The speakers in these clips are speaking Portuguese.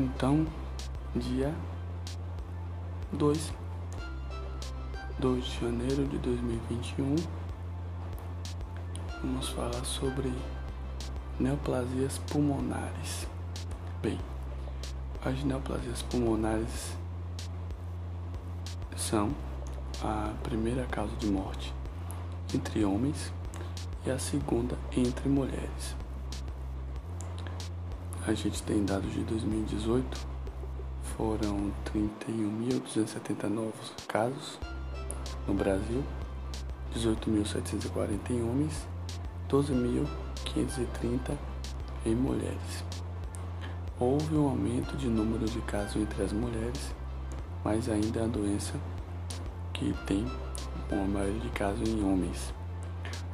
Então, dia 2, 2 de janeiro de 2021, vamos falar sobre neoplasias pulmonares. Bem, as neoplasias pulmonares são a primeira causa de morte entre homens e a segunda entre mulheres. A gente tem dados de 2018, foram 31.270 novos casos no Brasil, 18.740 em homens, 12.530 em mulheres. Houve um aumento de número de casos entre as mulheres, mas ainda é a doença que tem uma maioria de casos em homens.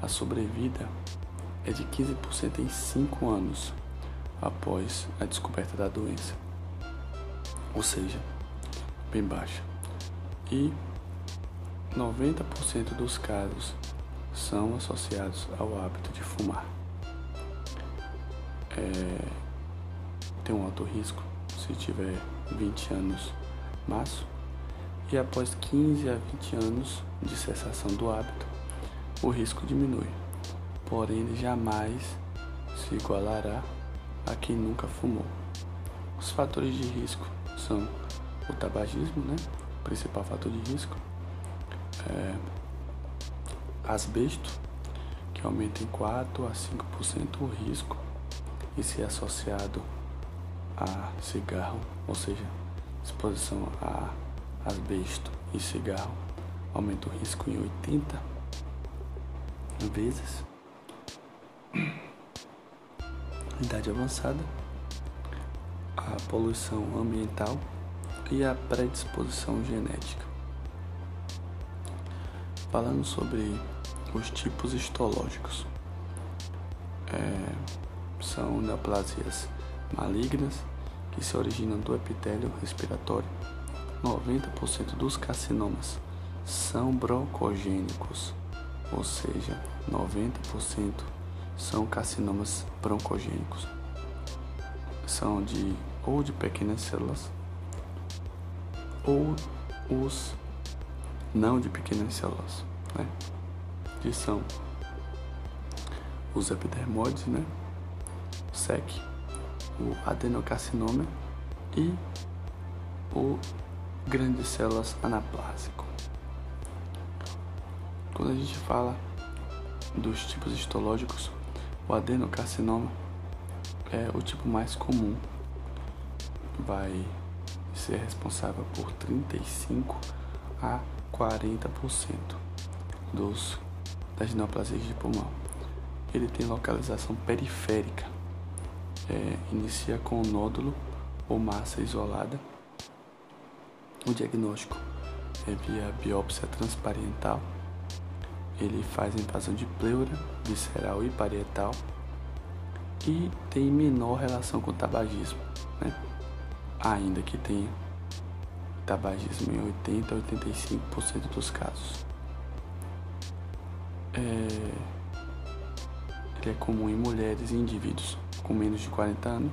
A sobrevida é de 15% em 5 anos após a descoberta da doença, ou seja, bem baixa. E 90% dos casos são associados ao hábito de fumar. É, tem um alto risco se tiver 20 anos março e após 15 a 20 anos de cessação do hábito, o risco diminui, porém jamais se igualará a quem nunca fumou. Os fatores de risco são o tabagismo, né? O principal fator de risco, é asbesto, que aumenta em 4 a 5% o risco e se é associado a cigarro, ou seja, exposição a asbesto e cigarro aumenta o risco em 80 vezes. Idade avançada, a poluição ambiental e a predisposição genética. Falando sobre os tipos histológicos, é, são neoplasias malignas que se originam do epitélio respiratório 90% dos carcinomas são broncogênicos, ou seja, 90% são carcinomas broncogênicos. São de ou de pequenas células ou os não de pequenas células, né? Que são os epidermoides, né? O SEC, o adenocarcinoma e o grandes células anaplásico. Quando a gente fala dos tipos histológicos, o adenocarcinoma é o tipo mais comum. Vai ser responsável por 35 a 40% dos das neoplasias de pulmão. Ele tem localização periférica. É, inicia com nódulo ou massa isolada o diagnóstico é via biópsia transparental. Ele faz invasão de pleura, visceral e parietal e tem menor relação com o tabagismo, né? ainda que tenha tabagismo em 80 a 85% dos casos. É... Ele é comum em mulheres e indivíduos com menos de 40 anos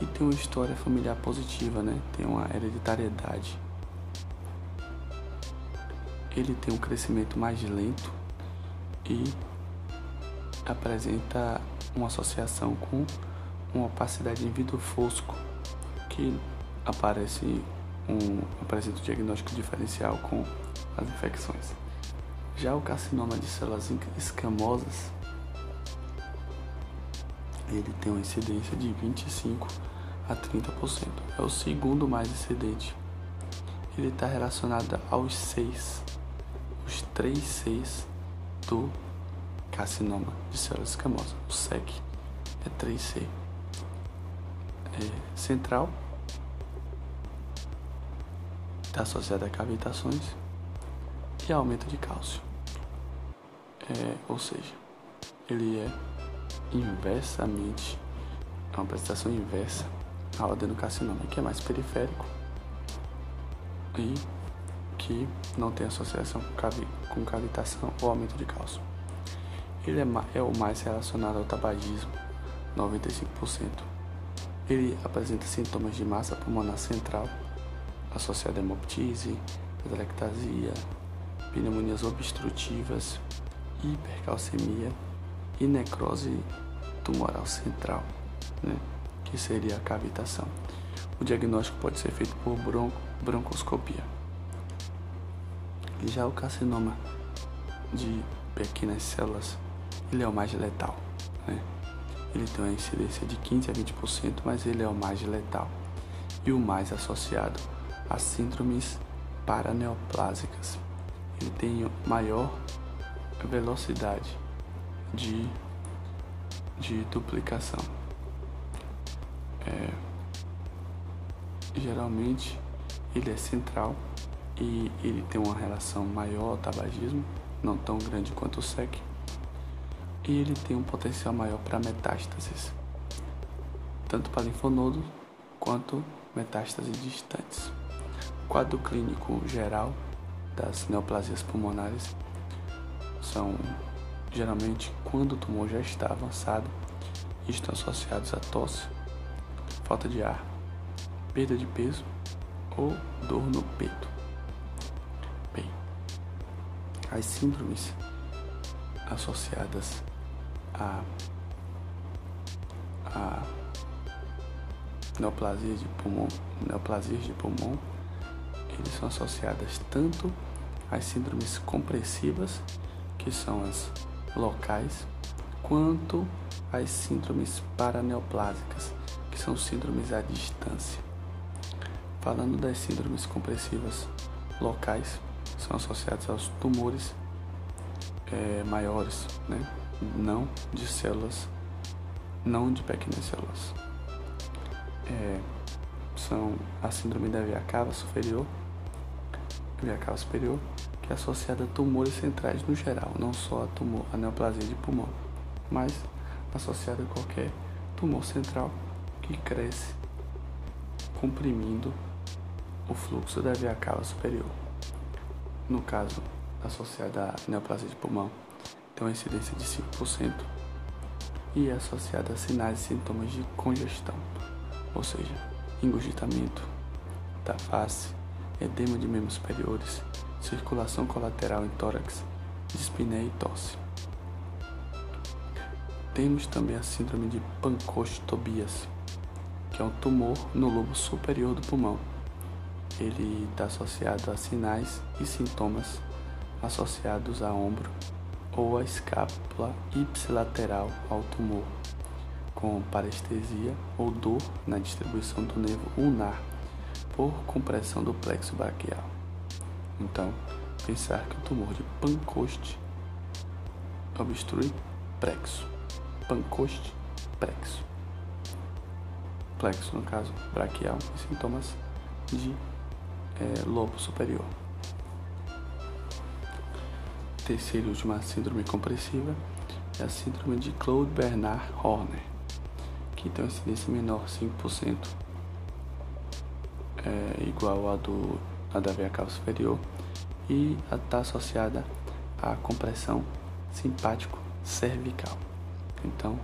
e tem uma história familiar positiva, né? Tem uma hereditariedade. Ele tem um crescimento mais lento e apresenta uma associação com uma opacidade em vidro fosco que aparece um apresenta diagnóstico diferencial com as infecções. Já o carcinoma de células escamosas ele tem uma incidência de 25 a 30%. É o segundo mais incidente. Ele está relacionado aos seis, os três seis do carcinoma de células escamosas. O SEC é 3C. É central, está associado a cavitações e aumento de cálcio. É, ou seja, ele é inversamente, é uma prestação inversa ao adenocarcinoma, que é mais periférico e não tem associação com, cavi com cavitação ou aumento de cálcio. Ele é, é o mais relacionado ao tabagismo, 95%, Ele apresenta sintomas de massa pulmonar central, associada a hemoptise, atelectasia, pneumonias obstrutivas, hipercalcemia e necrose tumoral central, né, que seria a cavitação. O diagnóstico pode ser feito por bron broncoscopia. Já o carcinoma de pequenas células, ele é o mais letal. Né? Ele tem uma incidência de 15 a 20%, mas ele é o mais letal e o mais associado a síndromes paraneoplásicas. Ele tem maior velocidade de, de duplicação. É, geralmente ele é central e ele tem uma relação maior ao tabagismo, não tão grande quanto o SEC, e ele tem um potencial maior para metástases, tanto para linfonodos quanto metástases distantes. O quadro clínico geral das neoplasias pulmonares são geralmente quando o tumor já está avançado e estão associados a tosse, falta de ar, perda de peso ou dor no peito. As síndromes associadas a, a neoplasia de pulmão, neoplasias de pulmão, eles são associadas tanto às síndromes compressivas, que são as locais, quanto às síndromes paraneoplásicas, que são síndromes à distância. Falando das síndromes compressivas locais, são associadas aos tumores é, maiores, né? não de células, não de pequenas células. É, são a síndrome da via cava superior, via cava superior, que é associada a tumores centrais no geral, não só a, tumor, a neoplasia de pulmão, mas associada a qualquer tumor central que cresce comprimindo o fluxo da via cava superior. No caso, associada à neoplasia de pulmão, tem uma incidência de 5% e é associada a sinais e sintomas de congestão, ou seja, engurgitamento da face, edema de membros superiores, circulação colateral em tórax, dispneia e tosse. Temos também a síndrome de Pancostobias, que é um tumor no lobo superior do pulmão. Ele está associado a sinais e sintomas associados a ombro ou a escápula ipsilateral ao tumor, com parestesia ou dor na distribuição do nervo ulnar por compressão do plexo braquial. Então, pensar que o tumor de Pancoast obstrui plexo. Pancoast, plexo. Plexo, no caso, braquial e sintomas de é, lobo superior. Terceira e última síndrome compressiva é a síndrome de Claude Bernard Horner, que tem uma incidência menor, 5%, é, igual a do a da veia cava superior e está associada à compressão simpático cervical. Então,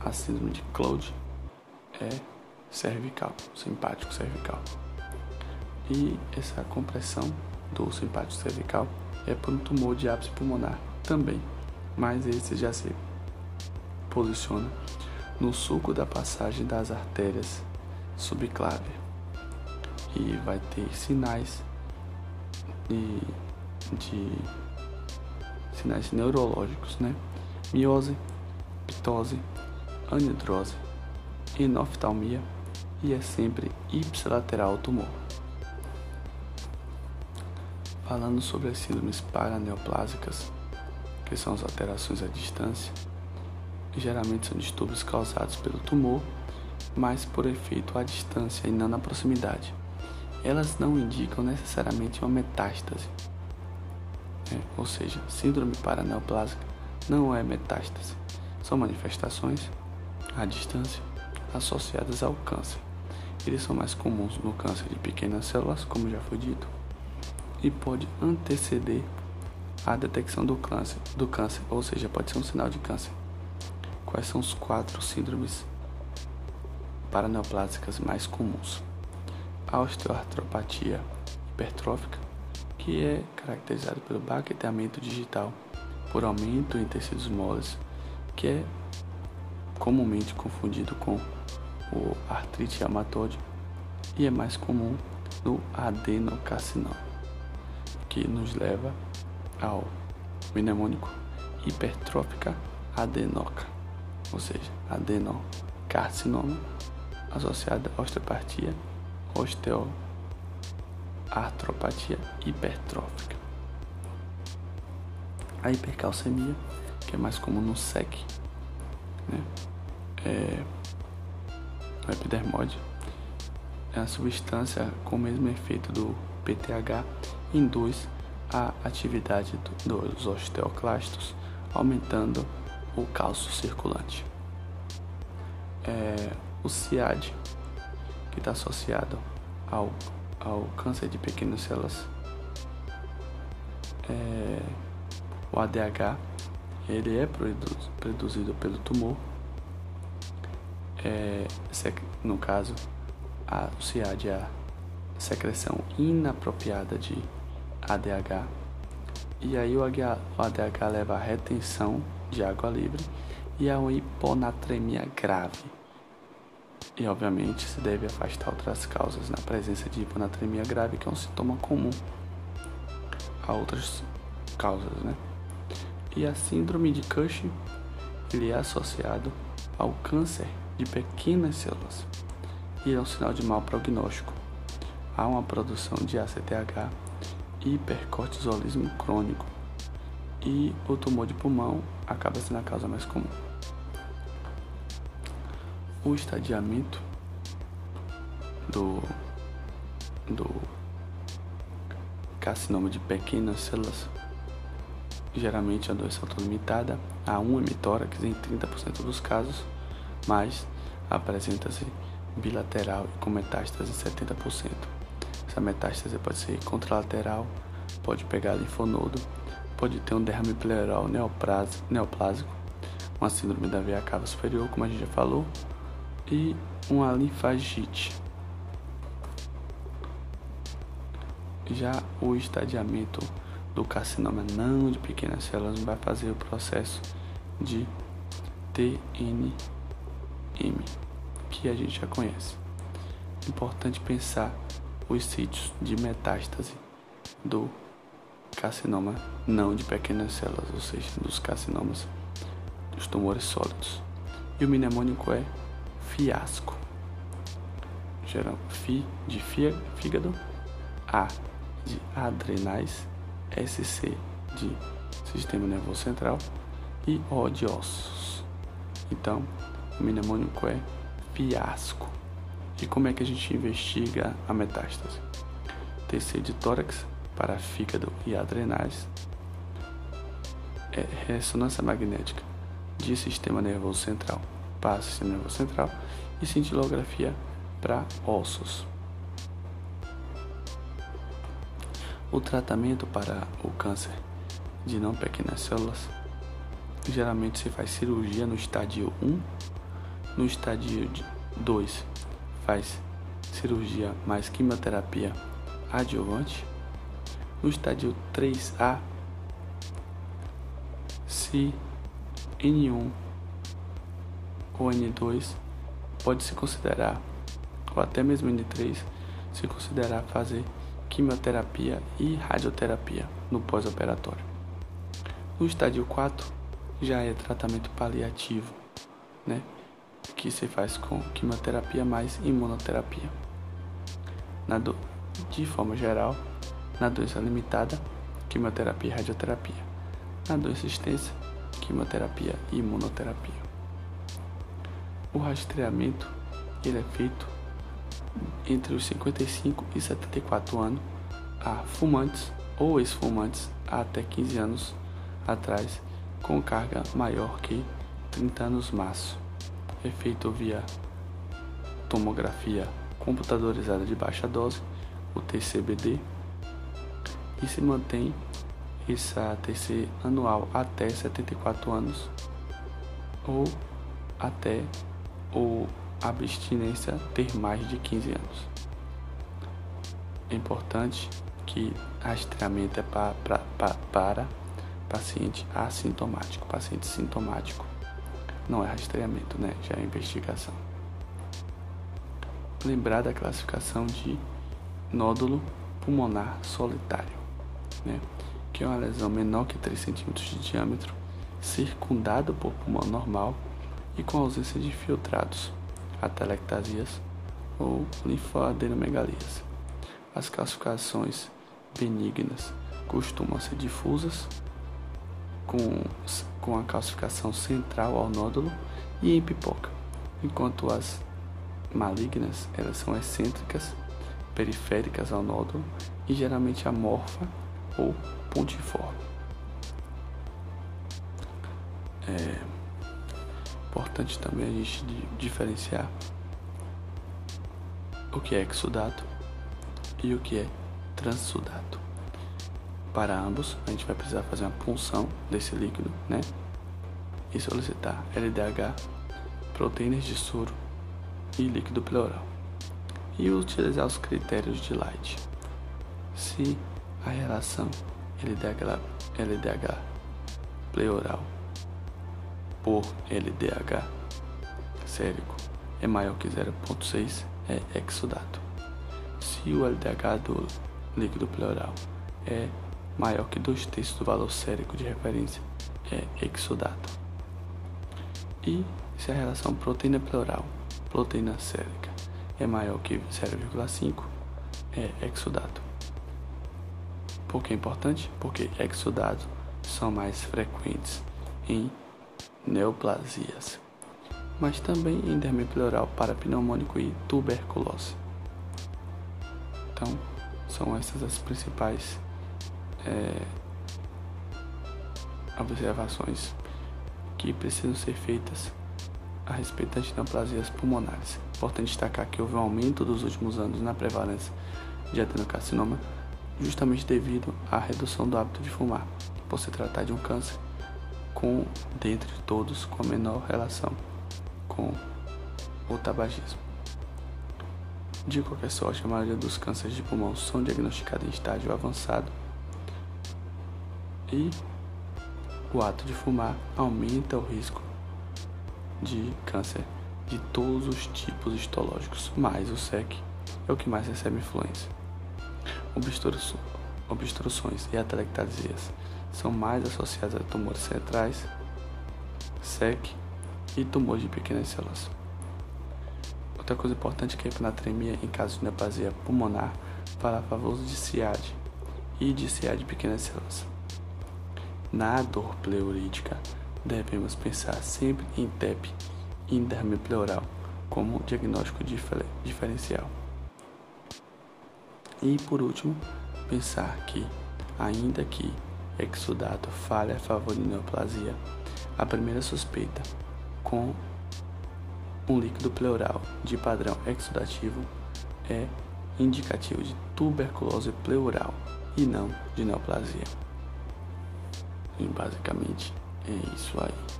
a síndrome de Claude é cervical, simpático cervical. E essa compressão do simpático cervical é por um tumor de ápice pulmonar também, mas esse já se posiciona no sulco da passagem das artérias subclávia e vai ter sinais de, de sinais neurológicos, né? Miose, ptose, anidrose, enoftalmia e é sempre ipsilateral tumor. Falando sobre as síndromes paraneoplásicas, que são as alterações à distância, geralmente são distúrbios causados pelo tumor, mas por efeito à distância e não na proximidade elas não indicam necessariamente uma metástase. É, ou seja, síndrome paraneoplásica não é metástase, são manifestações à distância associadas ao câncer. Eles são mais comuns no câncer de pequenas células, como já foi dito, e pode anteceder a detecção do câncer, do câncer, ou seja, pode ser um sinal de câncer. Quais são os quatro síndromes paraneoplásicas mais comuns. A osteoartropatia hipertrófica, que é caracterizada pelo baqueteamento digital por aumento em tecidos moles, que é comumente confundido com o artrite reumatoide e é mais comum no adenocarcinoma, que nos leva ao mnemônico hipertrófica adenoca, ou seja, adenocarcinoma associada à osteopatia, osteoartropatia hipertrófica. A hipercalcemia, que é mais comum no SEC, né? é, no é a substância com o mesmo efeito do PTH induz a atividade do, dos osteoclastos, aumentando o cálcio circulante. É, o CIAD, que está associado ao, ao câncer de pequenas células, é, o ADH, ele é produzido pelo tumor, é, no caso, a, o CIAD é a secreção inapropriada de ADH, e aí o ADH leva à retenção de água livre e a uma hiponatremia grave. E obviamente se deve afastar outras causas na presença de hiponatremia grave, que é um sintoma comum a outras causas, né? E a síndrome de Cushing, ele é associado ao câncer de pequenas células e é um sinal de mau prognóstico. Há uma produção de ACTH, hipercortisolismo crônico e o tumor de pulmão acaba sendo a causa mais comum. O estadiamento do, do carcinoma de pequenas células geralmente a doença autolimitada a um hemitórax em 30% dos casos, mas apresenta-se bilateral e com metástase em 70%. Essa metástase pode ser contralateral, pode pegar linfonodo, pode ter um derrame pleural neoplásico, uma síndrome da veia cava superior, como a gente já falou, e uma linfagite. Já o estadiamento do carcinoma não de pequenas células vai fazer o processo de TNM, que a gente já conhece. Importante pensar os sítios de metástase do carcinoma não de pequenas células, ou seja, dos carcinomas dos tumores sólidos. E o mnemônico é fiasco. Geral, fi de fígado, A de adrenais SC de sistema nervoso central e O de ossos. Então, o mnemônico é fiasco. E como é que a gente investiga a metástase? TC de tórax para fígado e adrenais, é ressonância magnética de sistema nervoso central para sistema nervoso central e cintilografia para ossos. O tratamento para o câncer de não pequenas células geralmente se faz cirurgia no estádio 1, no estádio 2 faz cirurgia mais quimioterapia adjuvante, no estádio 3A se N1 ou N2 pode se considerar, ou até mesmo N3, se considerar fazer quimioterapia e radioterapia no pós-operatório. No estádio 4 já é tratamento paliativo, né? Que se faz com quimioterapia mais imunoterapia. Na do... De forma geral, na doença limitada, quimioterapia e radioterapia. Na doença extensa, quimioterapia e imunoterapia. O rastreamento ele é feito entre os 55 e 74 anos a fumantes ou ex-fumantes até 15 anos atrás com carga maior que 30 anos março. É feito via tomografia computadorizada de baixa dose, o TCBD, e se mantém essa TC anual até 74 anos ou até o abstinência ter mais de 15 anos. É importante que rastreamento é para, para paciente assintomático. Paciente sintomático não é rastreamento, né? Já é investigação. Lembrar da classificação de nódulo pulmonar solitário, né? Que é uma lesão menor que 3 cm de diâmetro, circundado por pulmão normal e com ausência de filtrados, atelectasias ou linfoadenomegalias. As classificações benignas costumam ser difusas, com, com a calcificação central ao nódulo e em pipoca, enquanto as malignas elas são excêntricas, periféricas ao nódulo e geralmente amorfa ou pontiforme. É importante também a gente diferenciar o que é exudato e o que é transsudato. Para ambos, a gente vai precisar fazer uma punção desse líquido, né? E solicitar LDH, proteínas de soro e líquido pleural. E utilizar os critérios de Light. Se a relação LDH, LDH pleural por LDH sérico é maior que 0,6, é exudato. Se o LDH do líquido pleural é maior que dois terços do valor sérico de referência é exudato. E se a relação proteína pleural, proteína sérica é maior que 0,5, é exudato. Por que é importante? Porque exudatos são mais frequentes em neoplasias, mas também em derme pleural parapneumônico e tuberculose. Então, são essas as principais é, observações que precisam ser feitas a respeito das neoplasias pulmonares. Importante destacar que houve um aumento dos últimos anos na prevalência de adenocarcinoma, justamente devido à redução do hábito de fumar, por se tratar de um câncer com, dentre todos, com a menor relação com o tabagismo. De qualquer sorte, a maioria dos cânceres de pulmão são diagnosticados em estágio avançado e o ato de fumar aumenta o risco de câncer de todos os tipos histológicos, mas o SEC é o que mais recebe influência. Obstruções e atelectasias são mais associadas a tumores centrais, SEC e tumores de pequenas células. Outra coisa importante é que a hipnatremia em caso de neoplasia pulmonar fala a favor de SIAD e de SIAD de pequenas células. Na dor pleurítica, devemos pensar sempre em TEP e derme pleural como diagnóstico difer diferencial. E por último, pensar que, ainda que exudato falha a favor de neoplasia, a primeira suspeita com um líquido pleural de padrão exudativo é indicativo de tuberculose pleural e não de neoplasia. E basicamente é isso aí.